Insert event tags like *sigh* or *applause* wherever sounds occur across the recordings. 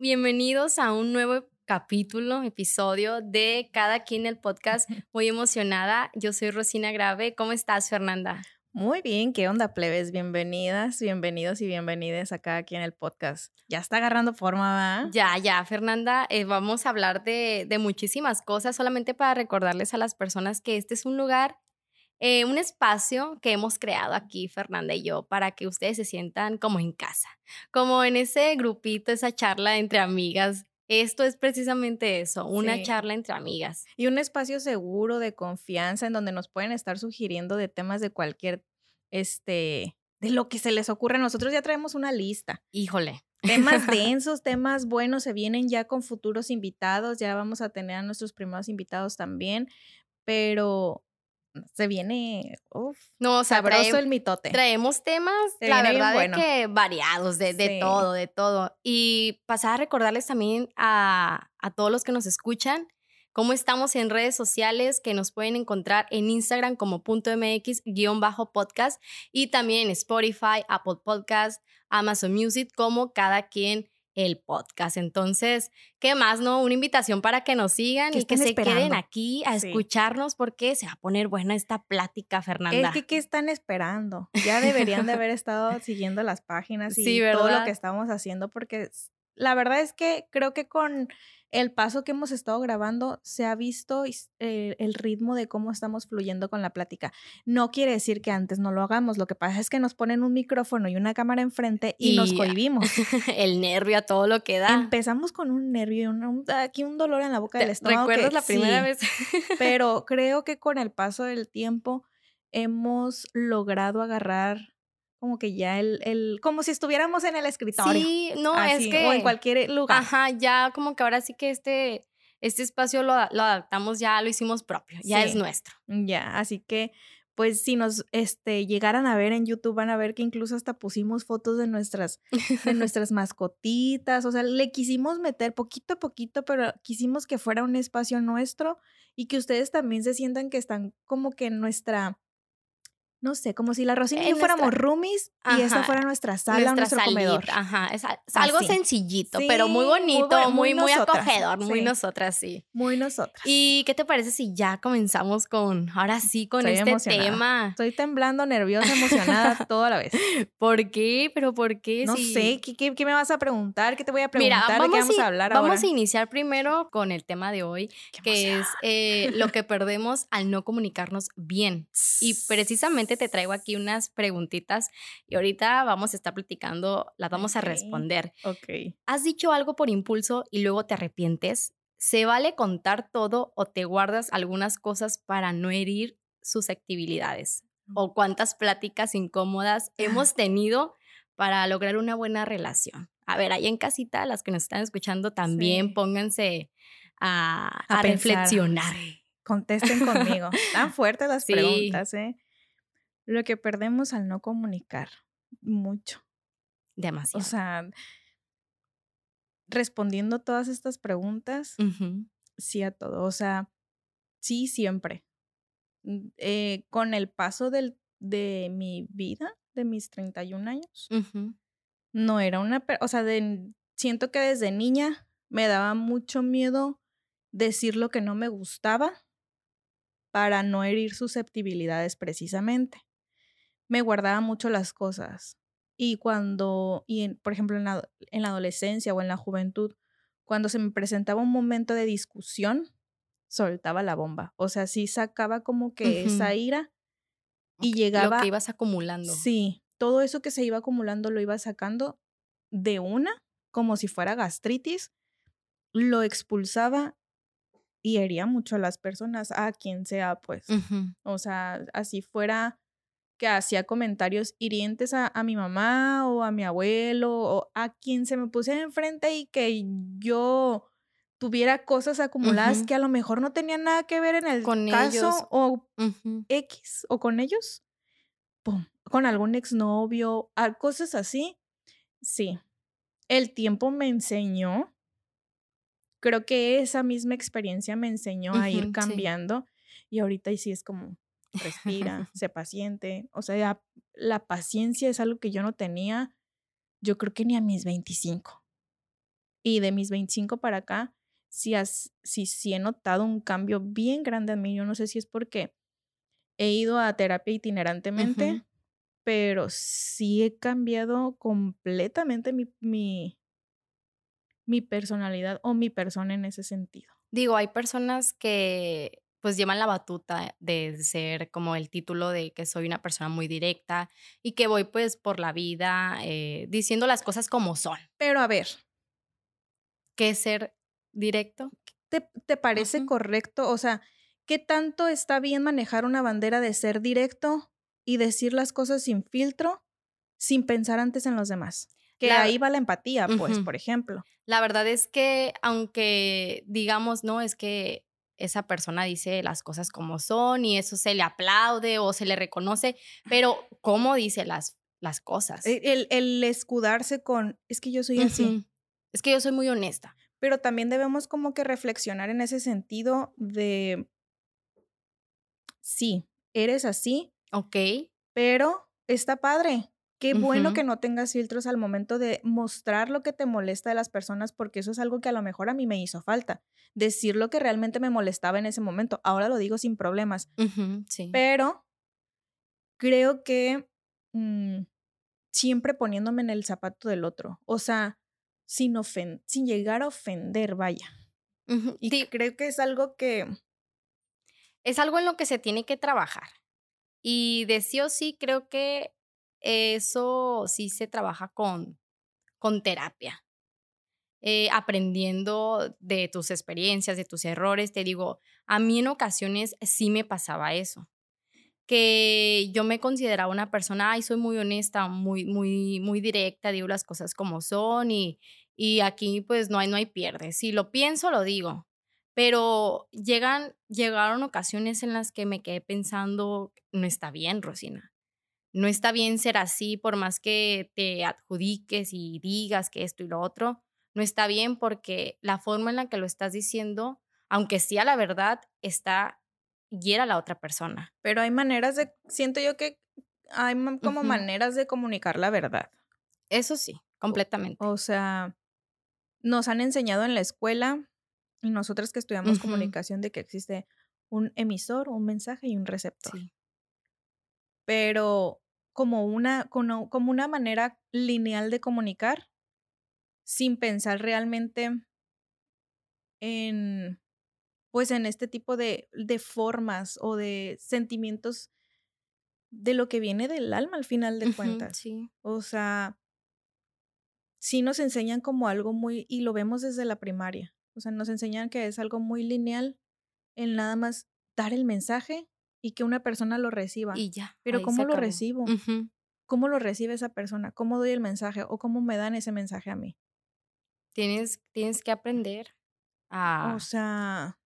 Bienvenidos a un nuevo capítulo, episodio de Cada quien el podcast. *laughs* Muy emocionada. Yo soy Rosina Grave. ¿Cómo estás, Fernanda? Muy bien, ¿qué onda, plebes? Bienvenidas, bienvenidos y bienvenidas acá aquí en el podcast. Ya está agarrando forma, ¿va? Ya, ya, Fernanda, eh, vamos a hablar de, de muchísimas cosas, solamente para recordarles a las personas que este es un lugar, eh, un espacio que hemos creado aquí, Fernanda y yo, para que ustedes se sientan como en casa, como en ese grupito, esa charla entre amigas. Esto es precisamente eso, una Sí. charla entre amigas. Y un espacio seguro de confianza en donde nos pueden estar sugiriendo de temas de cualquier, este, de lo que se les ocurra. Nosotros ya traemos una lista. Híjole. Temas *laughs* densos, temas buenos, se vienen ya con futuros invitados, ya vamos a tener a nuestros primeros invitados también, pero se viene, uf, No, o sea, sabroso trae- el mitote. Traemos temas, Se la verdad, bueno. que variados, de, de Sí. todo, de todo. Y pasar a recordarles también a, a todos los que nos escuchan cómo estamos en redes sociales, que nos pueden encontrar en Instagram como punto MX guion bajo podcast y también en Spotify, Apple Podcast, Amazon Music, como cada quien el podcast. Entonces, ¿qué más, no? Una invitación para que nos sigan ¿Qué y que se queden aquí a Sí. escucharnos porque se va a poner buena esta plática, Fernanda. Es que, ¿qué están esperando? *laughs* Ya deberían de haber estado siguiendo las páginas y Sí, todo lo que estamos haciendo, porque la verdad es que creo que con el paso que hemos estado grabando se ha visto is- eh, el ritmo de cómo estamos fluyendo con la plática. No quiere decir que antes no lo hagamos, lo que pasa es que nos ponen un micrófono y una cámara enfrente y, nos Y- cohibimos. *laughs* el nervio a todo lo que da. Empezamos con un nervio, y un- un- aquí un dolor en la boca ¿Te del estómago. que ¿Recuerdas la primera sí, vez? pero *laughs* creo que con el paso del tiempo hemos logrado agarrar como que ya el, el como si estuviéramos en el escritorio. Sí, no, así, es que. o en cualquier lugar. Ajá, ya como que ahora sí que este, este espacio lo, lo adaptamos, ya lo hicimos propio, ya es nuestro. Ya, así que pues si nos este llegaran a ver en YouTube van a ver que incluso hasta pusimos fotos de nuestras de *laughs* nuestras mascotitas, o sea, le quisimos meter poquito a poquito, pero quisimos que fuera un espacio nuestro y que ustedes también se sientan que están como que en nuestra no sé, como si la Rosina y yo fuéramos nuestra- roomies y Ajá, fuera nuestra sala, nuestro salita, comedor. Ajá, es, a- es algo Así. sencillito, pero muy Sí, bonito, muy, muy acogedor, muy sí. nosotras, sí. Muy nosotras. ¿Y qué te parece si ya comenzamos con, ahora sí, con Estoy este emocionada. tema? Estoy temblando, nerviosa, emocionada, *laughs* todo a la vez. ¿Por qué? ¿Pero por qué? No Si- sé, ¿qué, qué, qué me vas a preguntar? ¿Qué te voy a Mira, preguntar? ¿De qué vamos i- a hablar vamos ahora? a iniciar primero con el tema de hoy, que es eh, lo que perdemos al no comunicarnos bien. Y *laughs* precisamente te traigo aquí unas preguntitas y ahorita vamos a estar platicando, las vamos a responder. Ok. ¿Has dicho algo por impulso y luego te arrepientes? ¿Se vale contar todo o te guardas algunas cosas para no herir susceptibilidades? ¿O cuántas pláticas incómodas hemos tenido para lograr una buena relación? A ver, ahí en casita, las que nos están escuchando también Sí. pónganse a, A a reflexionar. sí. Contesten conmigo. Tan fuertes las Sí. preguntas, ¿eh? Lo que perdemos al no comunicar. Mucho. Demasiado. O sea, respondiendo todas estas preguntas, sí a todo. O sea, sí siempre. Mm, eh, con el paso del, de mi vida, de mis 31 años, ujú. no era una, o sea, de, siento que desde niña me daba mucho miedo decir lo que no me gustaba para no herir susceptibilidades precisamente. Me guardaba mucho las cosas y cuando, y en- por ejemplo en la, en la adolescencia o en la juventud, cuando se me presentaba un momento de discusión, soltaba la bomba. O sea, sí sacaba como que esa ira y llegaba Lo que ibas acumulando. Sí, todo eso que se iba acumulando lo iba sacando de una, como si fuera gastritis, lo expulsaba y hería mucho a las personas, a quien sea, pues. Ujú. O sea, así fuera que hacía comentarios hirientes a, a, mi mamá o a mi abuelo o a quien se me pusiera enfrente y que yo tuviera cosas acumuladas que a lo mejor no tenían nada que ver en el con caso o X o con ellos, pum, con algún exnovio, cosas así. Sí, el tiempo me enseñó, creo que esa misma experiencia me enseñó a ir cambiando y ahorita sí es como, respira, *laughs* sé paciente, o sea, la paciencia es algo que yo no tenía, yo creo que ni a mis 25. Y de mis 25 para acá, sí, has, sí, he notado un cambio bien grande en mí. Yo no sé si es porque he ido a terapia itinerantemente, pero sí he cambiado completamente mi, mi, mi personalidad o mi persona en ese sentido. Digo, hay personas que pues llevan la batuta de ser como el título de que soy una persona muy directa y que voy pues por la vida eh, diciendo las cosas como son. Pero a ver. ¿Qué es ser directo? ¿Te, te parece correcto? O sea, ¿qué tanto está bien manejar una bandera de ser directo y decir las cosas sin filtro, sin pensar antes en los demás. Que ahí va la empatía, pues, por ejemplo. La verdad es que, aunque digamos, no, es que esa persona dice las cosas como son y eso se le aplaude o se le reconoce, pero ¿cómo dice las, las cosas? E, el, el escudarse con, es que yo soy así. Es que yo soy muy honesta. Pero también debemos como que reflexionar en ese sentido de, sí, eres así, Ok. Pero está padre. Qué bueno que no tengas filtros al momento de mostrar lo que te molesta de las personas, porque eso es algo que a lo mejor a mí me hizo falta. Decir lo que realmente me molestaba en ese momento. Ahora lo digo sin problemas. sí. Pero creo que mm, siempre poniéndome en el zapato del otro. O sea, sin, sin llegar a ofender, vaya. Y creo que es algo que... Es algo en lo que se tiene que trabajar. Y de sí o sí creo que eso sí se trabaja con, con terapia. Eh, aprendiendo de tus experiencias, de tus errores. Te digo, a mí en ocasiones sí me pasaba eso. Que yo me consideraba una persona, ay, soy muy honesta, muy, muy, muy directa, digo las cosas como son y, y aquí pues no hay, no hay pierde. Si lo pienso, lo digo. Pero llegan, llegaron ocasiones en las que me quedé pensando, no está bien, Rosina. No está bien ser así, por más que te adjudiques y digas que esto y lo otro. No está bien porque la forma en la que lo estás diciendo, aunque sea la verdad, está hiera a la otra persona. Pero hay maneras de, siento yo que hay como maneras de comunicar la verdad. Eso sí, completamente. O, sea, nos han enseñado en la escuela y nosotras que estudiamos comunicación de que existe un emisor, un mensaje y un receptor. Pero como una, como, como una manera lineal de comunicar sin pensar realmente en pues en este tipo de, de, formas o de sentimientos de lo que viene del alma al final de cuentas. Sí. O sea, sí nos enseñan como algo muy, y lo vemos desde la primaria, o sea, nos enseñan que es algo muy lineal en nada más dar el mensaje y que una persona lo reciba. Y ya. Pero ¿cómo lo recibo? ¿Cómo lo recibe esa persona? ¿Cómo doy el mensaje o cómo me dan ese mensaje a mí? Tienes, tienes que aprender a... O sea,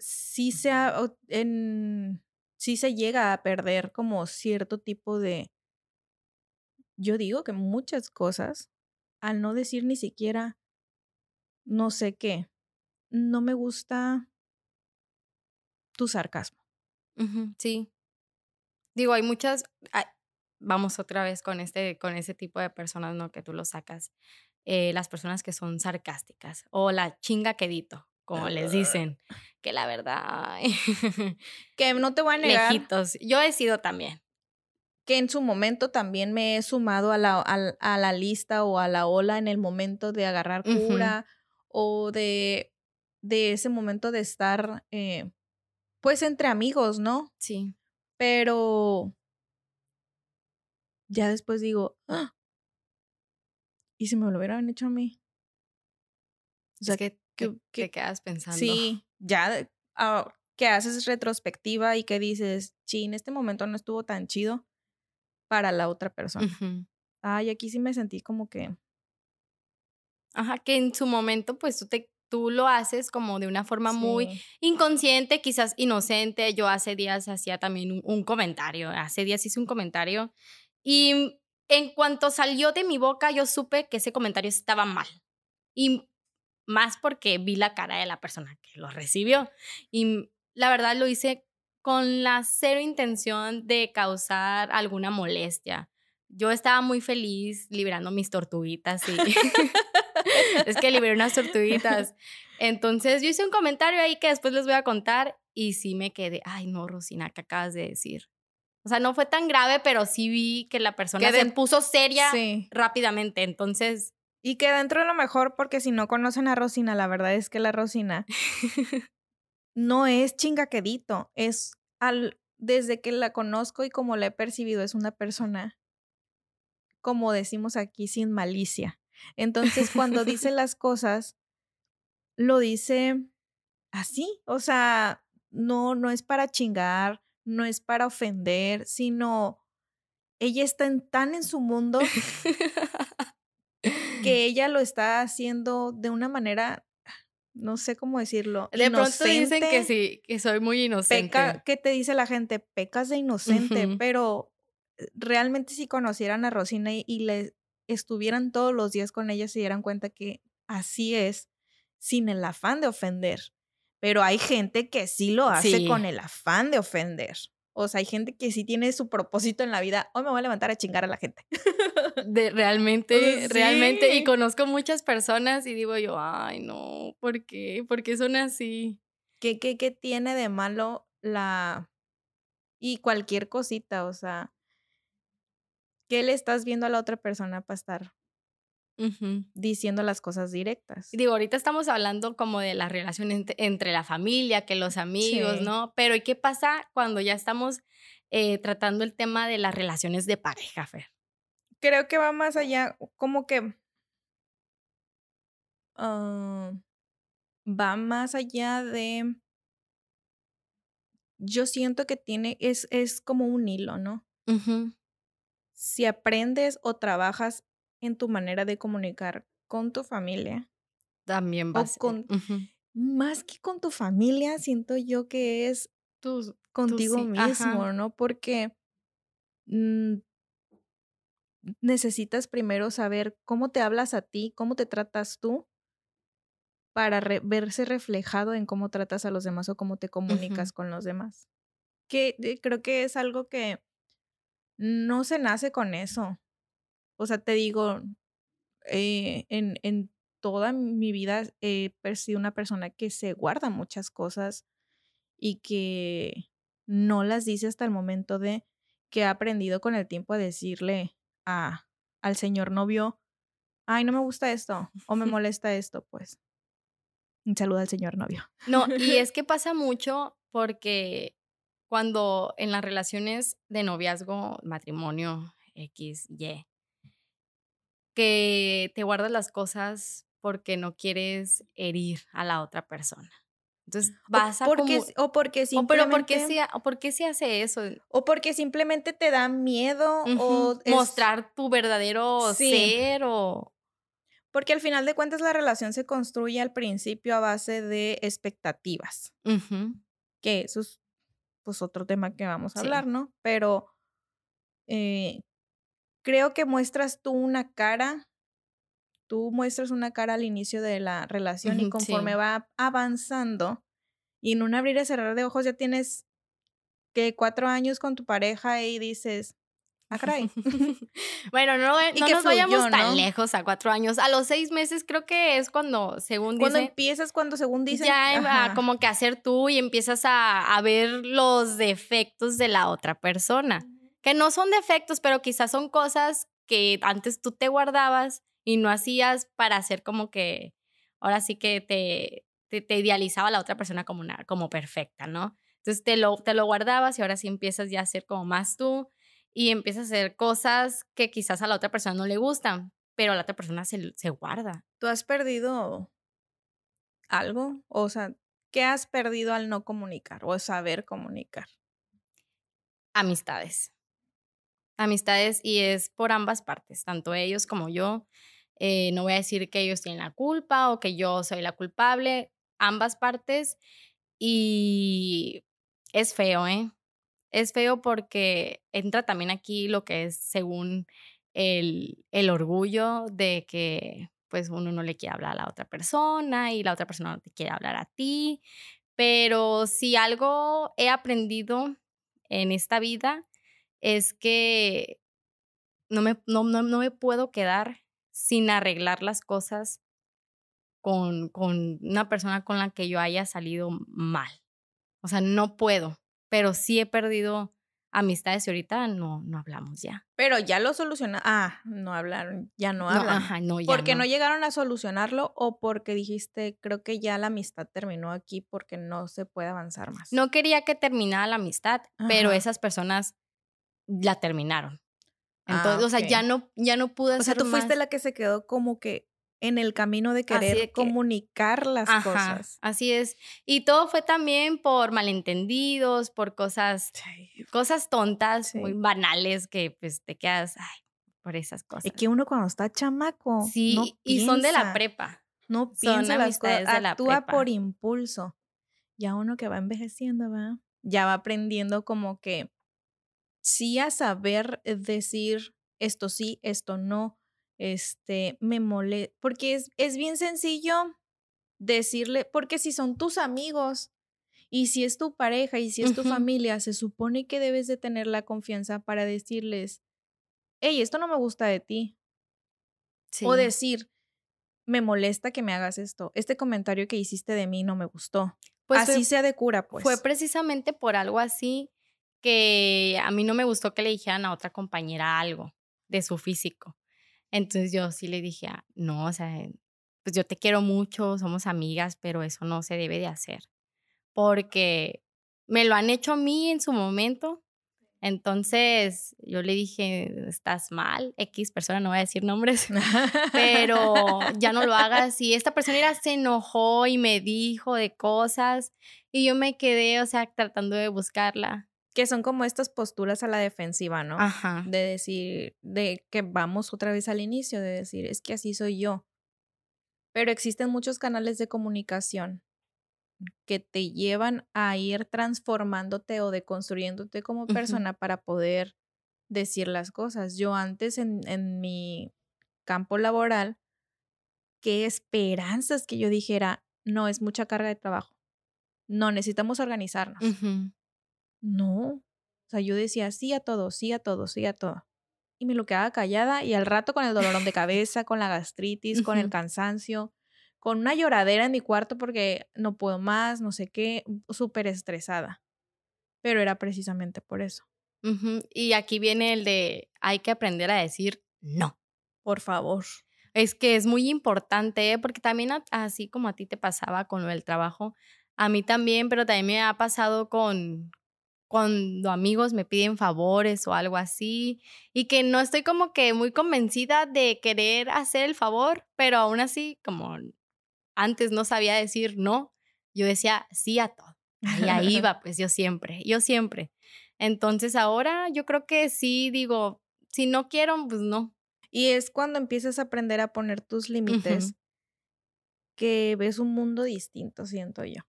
sí se, en, sí se llega a perder como cierto tipo de... Yo digo que muchas cosas al no decir ni siquiera no sé qué, no me gusta tu sarcasmo. sí. Digo, hay muchas, vamos otra vez con este, con ese tipo de personas, ¿no? Que tú lo sacas. Eh, las personas que son sarcásticas o la chinga quedito, como les dicen, que la verdad, *laughs* que no te voy a negar. Lejitos. Yo he sido también que en su momento también me he sumado a la, a, la lista o a la ola en el momento de agarrar cura o de, de ese momento de estar, eh, pues, entre amigos, ¿no? Sí. Pero ya después digo, ¡Ah! ¿y si me lo hubieran hecho a mí? O sea, que, te quedas pensando. Sí, ya, ah, que haces retrospectiva y que dices, sí, en este momento no estuvo tan chido para la otra persona. Ay, aquí sí me sentí como que... Ajá, que en su momento pues tú te tú lo haces como de una forma muy inconsciente, quizás inocente. Yo hace días hacía también un, comentario, hace días hice un comentario y en cuanto salió de mi boca yo supe que ese comentario estaba mal. Y más porque vi la cara de la persona que lo recibió. Y la verdad lo hice con la cero intención de causar alguna molestia. Yo estaba muy feliz liberando mis tortuguitas y *laughs* *laughs* *laughs* es que liberé unas tortuguitas. Entonces yo hice un comentario ahí que después les voy a contar y sí me quedé, ay no, Rosina, ¿qué acabas de decir? O sea, no fue tan grave, pero sí vi que la persona se puso seria rápidamente. Entonces. Y que dentro de lo mejor, porque si no conocen a Rosina, la verdad es que la Rosina *laughs* no es chingaquedito. Es al, desde que la conozco y como la he percibido, es una persona, como decimos aquí, sin malicia. Entonces, cuando dice *laughs* las cosas, lo dice así, o sea, no, no es para chingar, no es para ofender, sino ella está tan en su mundo *laughs* que ella lo está haciendo de una manera, no sé cómo decirlo. De pronto dicen que sí, que soy muy inocente. Peca, ¿Qué te dice la gente? Pecas de inocente, pero eh, realmente si conocieran a Rosina y, y le estuvieran todos los días con ella, se dieran cuenta que así es, sin el afán de ofender. Pero hay gente que sí lo hace con el afán de ofender. O sea, hay gente que sí tiene su propósito en la vida. Hoy me voy a levantar a chingar a la gente. *laughs* De, realmente, realmente. Y conozco muchas personas y digo yo, ay, no, ¿por qué? ¿Por qué son así? ¿Qué, qué, qué tiene de malo la... Y cualquier cosita, o sea, ¿qué le estás viendo a la otra persona para estar diciendo las cosas directas? Digo, ahorita estamos hablando como de la relación entre, la familia, que los amigos, ¿no? Pero ¿y qué pasa cuando ya estamos eh, tratando el tema de las relaciones de pareja, Fer? Creo que va más allá, como que... Ah, va más allá de... Yo siento que tiene, es, es como un hilo, ¿no? Si aprendes o trabajas en tu manera de comunicar con tu familia. También vas. con, Más que con tu familia, siento yo que es contigo mismo, ¿no? Porque mm, necesitas primero saber cómo te hablas a ti, cómo te tratas tú, para verse reflejado en cómo tratas a los demás o cómo te comunicas con los demás. Que eh, creo que es algo que no se nace con eso. O sea, te digo, eh, en, en toda mi vida he sido una persona que se guarda muchas cosas y que no las dice hasta el momento de que ha aprendido con el tiempo a decirle a, al señor novio, ay, no me gusta esto o me *laughs* molesta esto, pues. Un saludo al señor novio. No, y *laughs* es que pasa mucho porque cuando en las relaciones de noviazgo, matrimonio, X, Y, que te guardas las cosas porque no quieres herir a la otra persona. Entonces vas a porque, o porque simplemente o pero ¿por qué, se, hace eso? O porque simplemente te da miedo o mostrar tu verdadero ser o porque al final de cuentas la relación se construye al principio a base de expectativas. Que es pues otro tema que vamos a hablar, ¿no? Pero eh, creo que muestras tú una cara, tú muestras una cara al inicio de la relación y conforme va avanzando y en un abrir y cerrar de ojos ya tienes que cuatro años con tu pareja y dices, Ah, *laughs* bueno, no, no nos vayamos tan lejos a cuatro años. A los seis meses creo que es cuando, según Cuando empiezas, cuando según dicen. Ya como que hacer tú y empiezas a, ver los defectos de la otra persona. Que no son defectos, pero quizás son cosas que antes tú te guardabas y no hacías para hacer como que, ahora sí que te, te, idealizaba la otra persona como, una, como perfecta, ¿no? Entonces te lo, te lo guardabas y ahora sí empiezas ya a ser como más tú y empieza a hacer cosas que quizás a la otra persona no le gustan, pero a la otra persona se, se guarda. ¿Tú has perdido algo? O sea, ¿Qué has perdido al no comunicar o saber comunicar? Amistades. Amistades y es por ambas partes, tanto ellos como yo. Eh, no voy a decir que ellos tienen la culpa o que yo soy la culpable, ambas partes. Y es feo, ¿eh? Es feo porque entra también aquí lo que es según el, el orgullo de que pues uno no le quiere hablar a la otra persona y la otra persona no te quiere hablar a ti. Pero si algo he aprendido en esta vida es que no me, no, no, no me puedo quedar sin arreglar las cosas con, con una persona con la que yo haya salido mal. O sea, no puedo, pero sí he perdido amistades y ahorita no, no hablamos ya. Pero ya lo solucionaron. Ah, no hablaron, ya no hablan. No, ajá, no, ya ¿Porque no. llegaron a solucionarlo o porque dijiste, creo que ya la amistad terminó aquí porque no se puede avanzar más? No quería que terminara la amistad, pero esas personas la terminaron. Ah, Entonces, o sea, ya no, ya no pude O sea, tú fuiste la que se quedó como que en el camino de querer comunicar las cosas. Así es. Y todo fue también por malentendidos, por cosas, cosas tontas, muy banales que pues te quedas, ay, por esas cosas. Es que uno cuando está chamaco. Sí, y son de la prepa. No piensa las cosas, actúa por impulso. Ya uno que va envejeciendo, va, ya va aprendiendo como que sí a saber decir esto sí, esto no, este, me mole, porque es, es bien sencillo decirle, porque si son tus amigos y si es tu pareja y si es tu familia, se supone que debes de tener la confianza para decirles, hey, esto no me gusta de ti. O decir, me molesta que me hagas esto. Este comentario que hiciste de mí no me gustó. Pues así sea de cura, pues. Fue precisamente por algo así que a mí no me gustó que le dijeran a otra compañera algo de su físico. Entonces yo sí le dije, no, o sea, pues yo te quiero mucho, somos amigas, pero eso no se debe de hacer. Porque me lo han hecho a mí en su momento. Entonces yo le dije, estás mal, X persona, no voy a decir nombres, *laughs* pero ya no lo hagas. Y esta persona era, se enojó y me dijo de cosas y yo me quedé, o sea, tratando de buscarla. Que son como estas posturas a la defensiva, ¿no? Ajá. De decir, de que vamos otra vez al inicio, de decir, es que así soy yo. Pero existen muchos canales de comunicación que te llevan a ir transformándote o deconstruyéndote como persona para poder decir las cosas. Yo antes en, en mi campo laboral, qué esperanzas que yo dijera, no, es mucha carga de trabajo. No, necesitamos organizarnos. No. O sea, yo decía sí a todo, sí a todo, sí a todo. Y me lo quedaba callada y al rato con el dolorón de cabeza, con la gastritis, con el cansancio, con una lloradera en mi cuarto porque no puedo más, no sé qué, súper estresada. Pero era precisamente por eso. Y aquí viene el de hay que aprender a decir no. Por favor. Es que es muy importante, ¿eh? porque también así como a ti te pasaba con del trabajo, a mí también, pero también me ha pasado con, cuando amigos me piden favores o algo así y que no estoy como que muy convencida de querer hacer el favor, pero aún así como antes no sabía decir no, yo decía sí a todo. Y ahí iba, *laughs* pues yo siempre, yo siempre. Entonces ahora yo creo que sí digo, si no quiero, pues no. Y es cuando empiezas a aprender a poner tus límites que ves un mundo distinto, siento yo.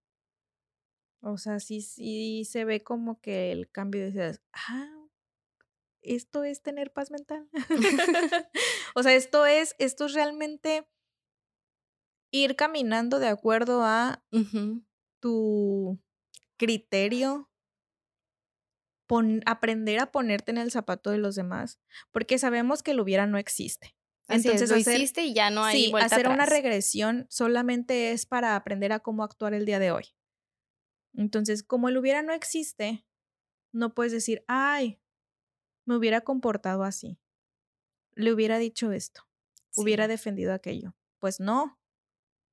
O sea, sí, sí se ve como que el cambio de ah, esto es tener paz mental. *laughs* o sea, esto es, esto es realmente ir caminando de acuerdo a tu criterio, aprender a ponerte en el zapato de los demás, porque sabemos que el hubiera no existe. Entonces, lo hiciste y ya no hay sí, hacer una regresión solamente es para aprender a cómo actuar el día de hoy. Entonces, como el hubiera no existe, no puedes decir, ay, me hubiera comportado así, le hubiera dicho esto, hubiera defendido aquello. Pues no.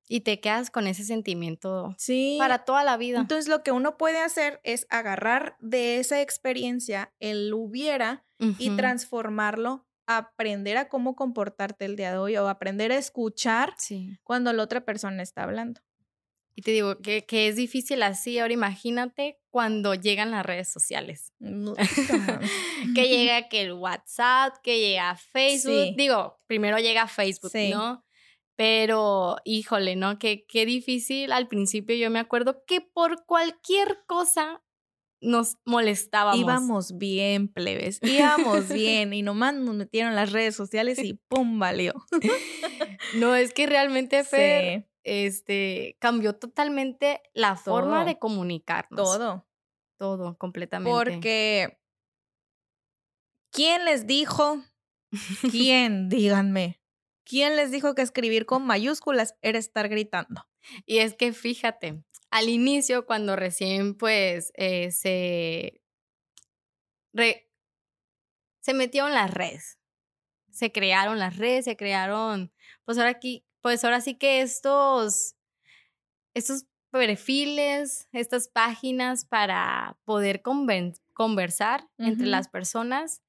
Y te quedas con ese sentimiento sí. para toda la vida. Entonces, lo que uno puede hacer es agarrar de esa experiencia el hubiera y transformarlo aprender a cómo comportarte el día de hoy o aprender a escuchar cuando la otra persona está hablando. Y te digo que, que es difícil así. Ahora imagínate cuando llegan las redes sociales. *laughs* que *laughs* llega que el WhatsApp, que llega Facebook. Digo, primero llega Facebook, ¿no? Pero, híjole, ¿no? Que qué difícil. Al principio yo me acuerdo que por cualquier cosa nos molestábamos. Íbamos bien, plebes. Íbamos bien. *laughs* Y nomás nos metieron las redes sociales y ¡pum! valió. no, es que realmente, Fer, este, cambió totalmente la forma de comunicarnos. Todo. Todo, completamente. Porque, ¿quién les dijo? ¿Quién? Díganme. ¿Quién les dijo que escribir con mayúsculas era estar gritando? Y es que fíjate, al inicio, cuando recién pues eh, se, se metieron las redes, se crearon las redes, se crearon, pues ahora aquí, pues ahora sí que estos, estos perfiles, estas páginas para poder conversar entre las personas,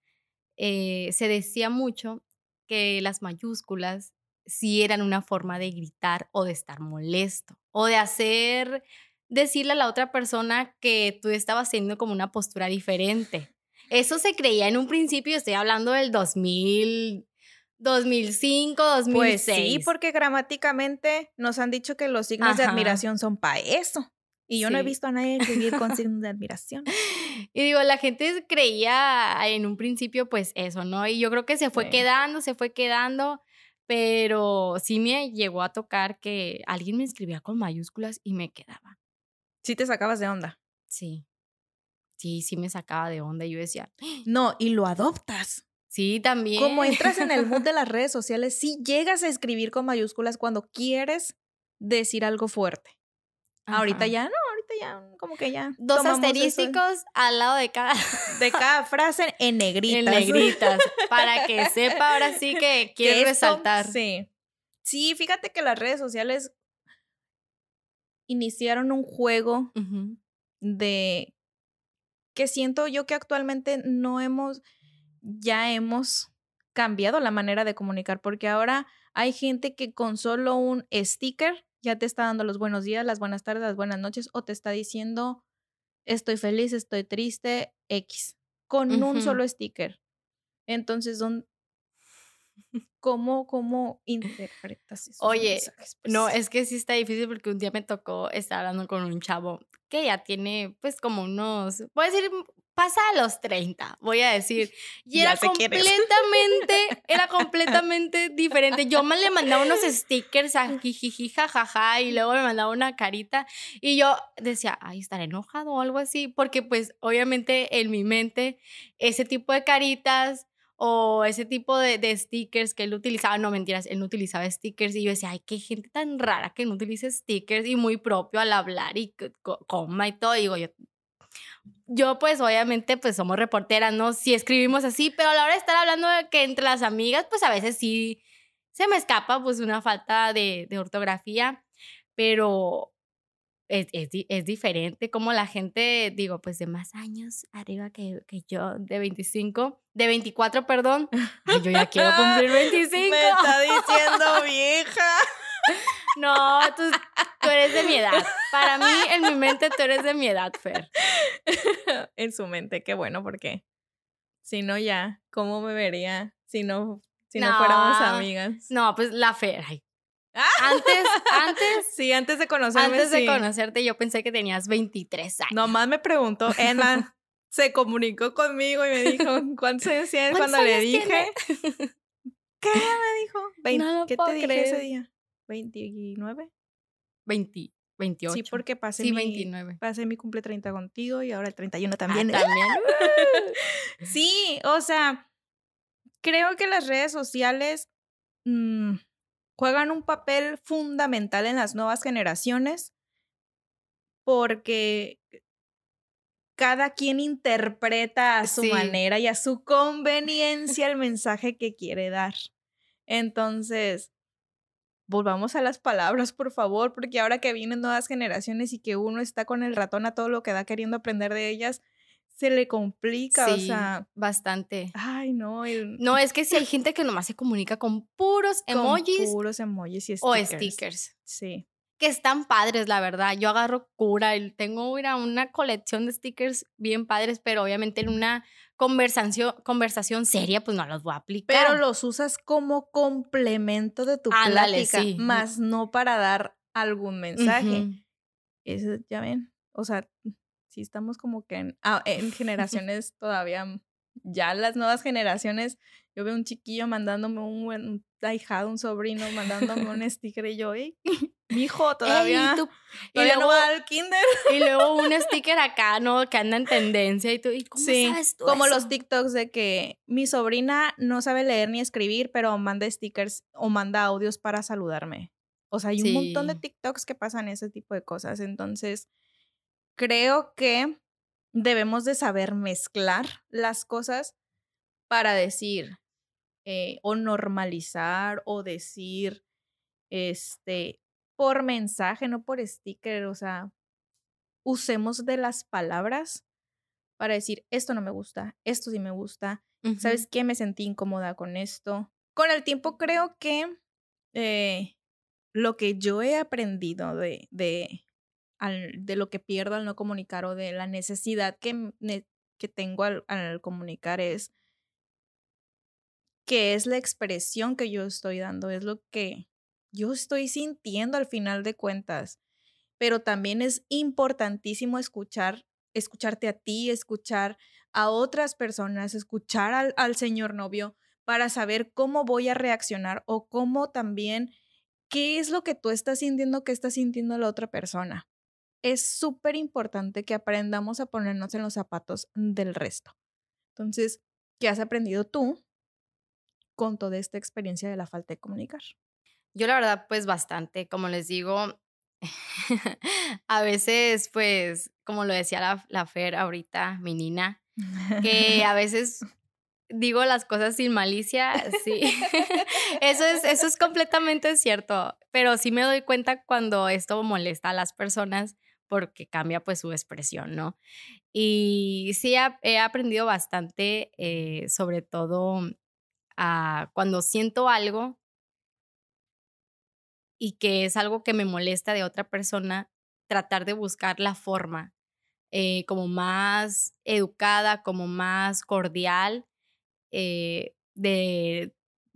eh, se decía mucho que las mayúsculas sí eran una forma de gritar o de estar molesto o de hacer, decirle a la otra persona que tú estabas haciendo como una postura diferente. Eso se creía en un principio, estoy hablando del 2000, 2005, 2006. Pues sí, porque gramáticamente nos han dicho que los signos de admiración son para eso. Y yo no he visto a nadie escribir con *laughs* signos de admiración. *laughs* Y digo, la gente creía en un principio pues eso, ¿no? Y yo creo que se fue quedando, se fue quedando, pero sí me llegó a tocar que alguien me escribía con mayúsculas y me quedaba. Sí te sacabas de onda. Sí. Sí, sí me sacaba de onda y yo decía, *gasps* no, y lo adoptas. Sí, también. Como entras en el mood de *laughs* las redes sociales, sí llegas a escribir con mayúsculas cuando quieres decir algo fuerte. Ahorita ya no, ahorita ya como que ya. Dos asterísticos al lado de cada de cada *laughs* frase en negritas. En negritas, para que sepa ahora *laughs* sí que quiere resaltar. Sí. Sí, fíjate que las redes sociales iniciaron un juego de que siento yo que actualmente no hemos ya hemos cambiado la manera de comunicar porque ahora hay gente que con solo un sticker ya te está dando los buenos días, las buenas tardes, las buenas noches, o te está diciendo estoy feliz, estoy triste, X, con un solo sticker. Entonces, ¿cómo, ¿cómo interpretas eso? Oye, no, es que sí está difícil porque un día me tocó estar hablando con un chavo que ya tiene, pues, como unos, voy a decir, pasa a los 30, voy a decir. Y era completamente, era completamente diferente. Yo me le mandaba unos stickers a jijiji, jajaja, y luego me mandaba una carita. Y yo decía, ay, estará enojado o algo así. Porque, pues, obviamente en mi mente, ese tipo de caritas o ese tipo de, de, stickers que él utilizaba, no mentiras, él no utilizaba stickers y yo decía, ay, qué gente tan rara que no utilice stickers y muy propio al hablar y coma y todo. Y digo, yo yo pues obviamente pues somos reporteras, ¿no? Sí escribimos así, pero a la hora de estar hablando de que entre las amigas pues a veces sí se me escapa pues una falta de, ortografía, pero es, es, diferente como la gente, digo, pues de más años arriba que, que yo, de 25, de 24, perdón. *laughs* yo ya quiero cumplir 25. *laughs* Me está diciendo *laughs* vieja. No, tú, tú, eres de mi edad. Para mí, en mi mente, tú eres de mi edad, Fer. *laughs* en su mente, qué bueno, porque si no, ya, ¿cómo me vería si no, si no, fuéramos amigas? No, pues la Fer. Antes, *laughs* antes. Sí, antes de conocerme. Antes de conocerte, yo pensé que tenías 23 años. Nomás me preguntó, Emma, *laughs* se comunicó conmigo y me dijo, ¿cuántos años tienes cuando le dije? ¿Qué me dijo? ¿Qué te dije ese día? ¿29? 20, 28. Sí, porque pasé, sí, mi, 29. pasé mi cumple 30 contigo y ahora el 31 también. Ah, ¿También? *laughs* *laughs* sí, o sea, creo que las redes sociales mm, juegan un papel fundamental en las nuevas generaciones porque cada quien interpreta a su manera y a su conveniencia el mensaje que quiere dar. Entonces, volvamos a las palabras, por favor, porque ahora que vienen nuevas generaciones y que uno está con el ratón a todo lo que da queriendo aprender de ellas, se le complica, o sea, bastante. Ay, no. No, es que si hay gente que nomás se comunica con puros emojis. puros emojis y stickers. O stickers. Sí. que están padres, la verdad. Yo agarro cura tengo mira, una colección de stickers bien padres, pero obviamente en una conversación, conversación seria, pues no los voy a aplicar. Pero los usas como complemento de tu plática, más no para dar algún mensaje. Eso, ya ven, o sea, sí estamos como que en, ah, en generaciones todavía, ya las nuevas generaciones, yo veo un chiquillo mandándome un, un ahijado, un sobrino mandándome un *laughs* sticker y yo, *laughs* mi hijo todavía, y luego, no va al kinder. Y luego un *laughs* sticker acá, ¿no? Que anda en tendencia y tú, ¿y cómo sí, sabes tú como los TikToks de que mi sobrina no sabe leer ni escribir, pero manda stickers o manda audios para saludarme. O sea, hay un montón de TikToks que pasan ese tipo de cosas. Entonces, creo que debemos de saber mezclar las cosas para decir eh, o normalizar o decir este por mensaje, no por sticker, o sea, usemos de las palabras para decir esto no me gusta, esto sí me gusta, ¿sabes qué? Me sentí incómoda con esto. Con el tiempo creo que eh, lo que yo he aprendido de, de, de lo que pierdo al no comunicar o de la necesidad que, que tengo al, al comunicar es que es la expresión que yo estoy dando, es lo que yo estoy sintiendo al final de cuentas. Pero también es importantísimo escuchar, escucharte a ti, escuchar a otras personas, escuchar al, al señor novio para saber cómo voy a reaccionar o cómo también, qué es lo que tú estás sintiendo que está sintiendo la otra persona es súper importante que aprendamos a ponernos en los zapatos del resto. Entonces, ¿qué has aprendido tú con toda esta experiencia de la falta de comunicar? Yo la verdad, pues bastante, como les digo, *laughs* a veces, pues, como lo decía la, la Fer ahorita, mi Nina, que a veces *laughs* digo las cosas sin malicia, sí. *laughs* eso, es, eso es completamente cierto, pero sí me doy cuenta cuando esto molesta a las personas porque cambia pues su expresión, ¿no? Y sí he aprendido bastante, eh, sobre todo cuando siento algo y que es algo que me molesta de otra persona, tratar de buscar la forma eh, como más educada, como más cordial, eh, de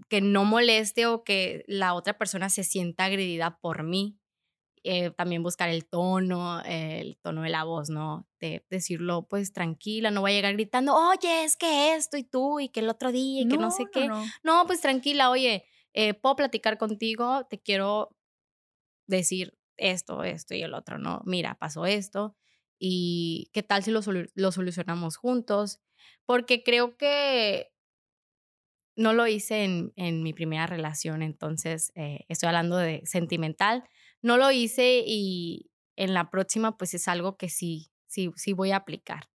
que no moleste o que la otra persona se sienta agredida por mí. Eh, también buscar el tono, el tono de la voz, ¿no? De decirlo pues tranquila, no voy a llegar gritando, oye, es que esto y tú y que el otro día y que no sé qué. No, pues tranquila, oye, eh, puedo platicar contigo, te quiero decir esto, esto y el otro, ¿no? Mira, pasó esto y qué tal si lo, lo solucionamos juntos, porque creo que no lo hice en, en mi primera relación, entonces eh, estoy hablando de sentimental no lo hice y en la próxima pues es algo que sí, sí, sí voy a aplicar.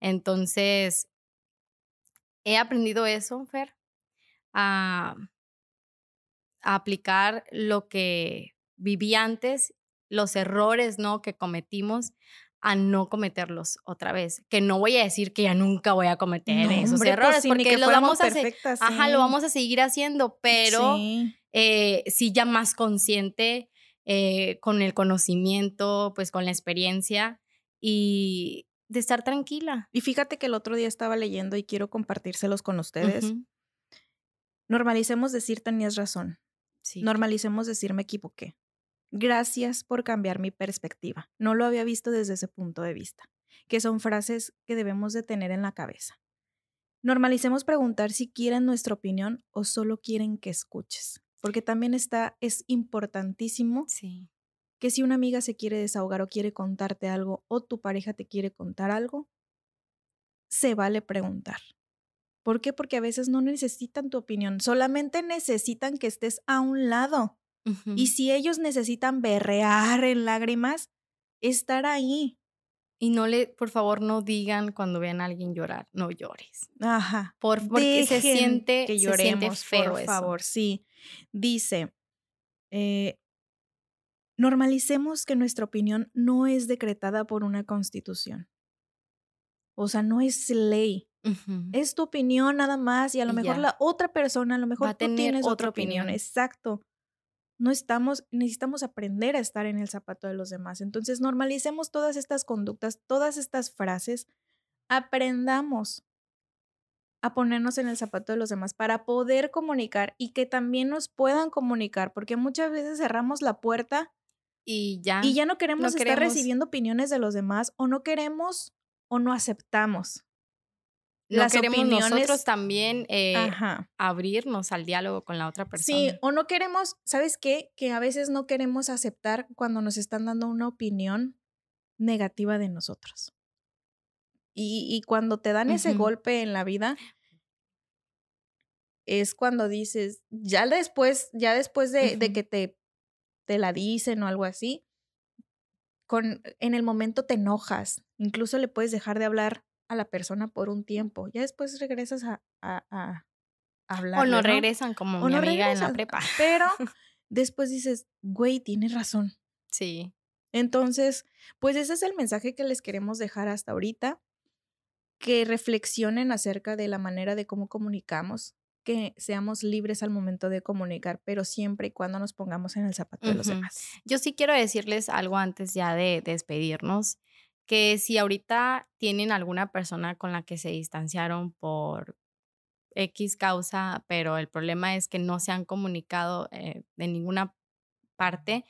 Entonces, he aprendido eso, Fer, a, a aplicar lo que viví antes, los errores, ¿no? Que cometimos a no cometerlos otra vez. Que no voy a decir que ya nunca voy a cometer esos pues errores, porque lo vamos a hacer. Ajá, lo vamos a seguir haciendo, pero sí. Eh, sí ya más consciente eh, con el conocimiento, pues con la experiencia y de estar tranquila. Y fíjate que el otro día estaba leyendo y quiero compartírselos con ustedes. Normalicemos decir tenías razón. Normalicemos decir me equivoqué. Gracias por cambiar mi perspectiva. No lo había visto desde ese punto de vista, que son frases que debemos de tener en la cabeza. Normalicemos preguntar si quieren nuestra opinión o solo quieren que escuches porque también está, es importantísimo que si una amiga se quiere desahogar o quiere contarte algo o tu pareja te quiere contar algo, se vale preguntar. ¿Por qué? Porque a veces no necesitan tu opinión, solamente necesitan que estés a un lado. Y si ellos necesitan berrear en lágrimas, estar ahí. Y no le, por favor, no digan cuando vean a alguien llorar, no llores. Ajá. Por, porque se siente, que lloremos, feo por favor, sí. Dice, eh, normalicemos que nuestra opinión no es decretada por una constitución. O sea, no es ley. Es tu opinión nada más y a lo mejor la otra persona, a lo mejor tú tienes otra opinión. Exacto. no estamos, necesitamos aprender a estar en el zapato de los demás. Entonces, normalicemos todas estas conductas, todas estas frases, aprendamos a ponernos en el zapato de los demás para poder comunicar y que también nos puedan comunicar, porque muchas veces cerramos la puerta y ya, y ya no queremos estar recibiendo opiniones de los demás o no queremos o no aceptamos. No las queremos opiniones, nosotros también eh, abrirnos al diálogo con la otra persona. Sí, o no queremos, ¿sabes qué? Que a veces no queremos aceptar cuando nos están dando una opinión negativa de nosotros. Y, cuando te dan ese golpe en la vida, es cuando dices, ya después, ya después de, de que te, te la dicen o algo así, con, en el momento te enojas, incluso le puedes dejar de hablar a la persona por un tiempo, ya después regresas a, a, hablar. O no, regresan como mi amiga en la prepa. Pero *laughs* después dices, güey, tienes razón. Sí. Entonces, pues ese es el mensaje que les queremos dejar hasta ahorita que reflexionen acerca de la manera de cómo comunicamos, que seamos libres al momento de comunicar, pero siempre y cuando nos pongamos en el zapato de los demás. Yo sí quiero decirles algo antes ya de, despedirnos, que si ahorita tienen alguna persona con la que se distanciaron por X causa, pero el problema es que no se han comunicado eh, de ninguna parte,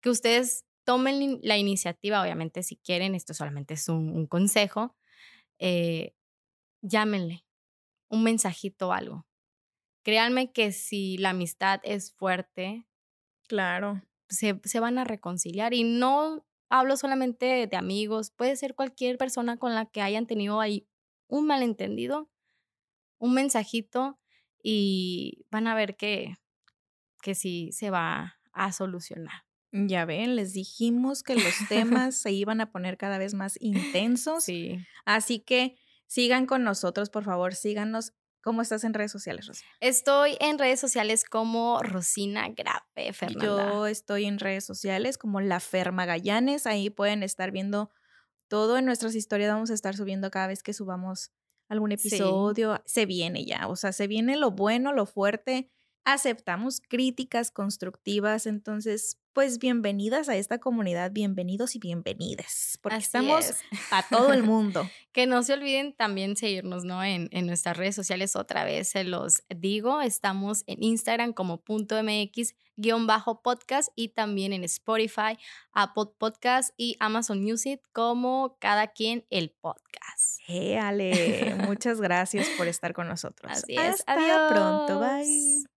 que ustedes tomen la iniciativa, obviamente si quieren, esto solamente es un consejo, eh, llámenle, un mensajito o algo. Créanme que si la amistad es fuerte, claro, se, se van a reconciliar y no hablo solamente de amigos, puede ser cualquier persona con la que hayan tenido ahí un malentendido, un mensajito y van a ver que, que sí se va a solucionar. Ya ven, les dijimos que los temas se iban a poner cada vez más intensos. Sí. Así que sigan con nosotros, por favor, síganos. ¿Cómo estás en redes sociales, Rosina? Estoy en redes sociales como Rosina Grape, Fernanda. Yo estoy en redes sociales como La Ferma Gallanes. Ahí pueden estar viendo todo en nuestras historias. Vamos a estar subiendo cada vez que subamos algún episodio. Se viene ya, o sea, se viene lo bueno, lo fuerte aceptamos críticas constructivas, entonces, pues bienvenidas a esta comunidad, bienvenidos y bienvenidas, porque estamos a todo el *laughs* mundo. que no se olviden también seguirnos, ¿no? En, en, nuestras redes sociales, otra vez se los digo, estamos en Instagram como punto MX guion bajo podcast y también en Spotify, Apple Podcast y Amazon Music como cada quien el podcast. Ale, muchas gracias por estar con nosotros. Así es. Hasta pronto. Bye.